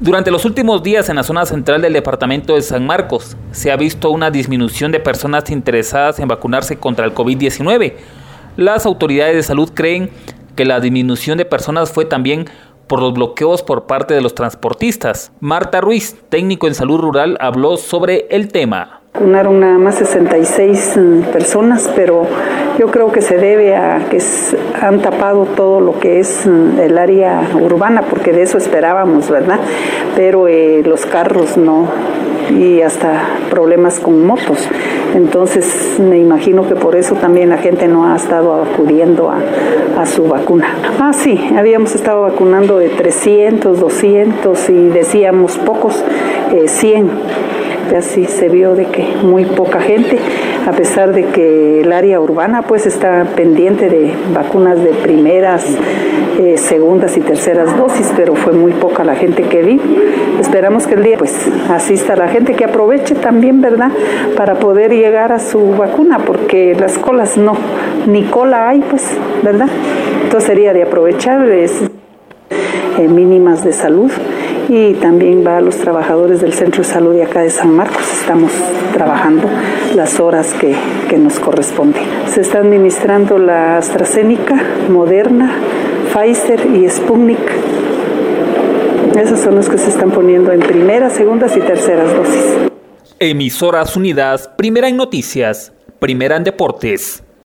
Durante los últimos días en la zona central del departamento de San Marcos se ha visto una disminución de personas interesadas en vacunarse contra el COVID-19. Las autoridades de salud creen que la disminución de personas fue también por los bloqueos por parte de los transportistas. Marta Ruiz, técnico en salud rural, habló sobre el tema. Vacunaron nada más 66 mm, personas, pero yo creo que se debe a que han tapado todo lo que es mm, el área urbana, porque de eso esperábamos, ¿verdad? Pero eh, los carros no, y hasta problemas con motos. Entonces me imagino que por eso también la gente no ha estado acudiendo a, su vacuna. Ah, sí, habíamos estado vacunando de 300, 200 y decíamos pocos, eh, 100 así se vio de que muy poca gente, a pesar de que el área urbana pues está pendiente de vacunas de primeras, eh, segundas y terceras dosis, pero fue muy poca la gente que vi. Esperamos que el día pues asista la gente que aproveche también, ¿verdad? Para poder llegar a su vacuna, porque las colas no, ni cola hay pues, ¿verdad? Entonces sería de aprovechar es, eh, mínimas de salud y también va a los trabajadores del Centro de Salud de acá de San Marcos. Estamos trabajando las horas que, que nos corresponden. Se está administrando la AstraZeneca, Moderna, Pfizer y Sputnik. Esos son los que se están poniendo en primeras, segundas y terceras dosis. Emisoras Unidas, primera en noticias, primera en deportes.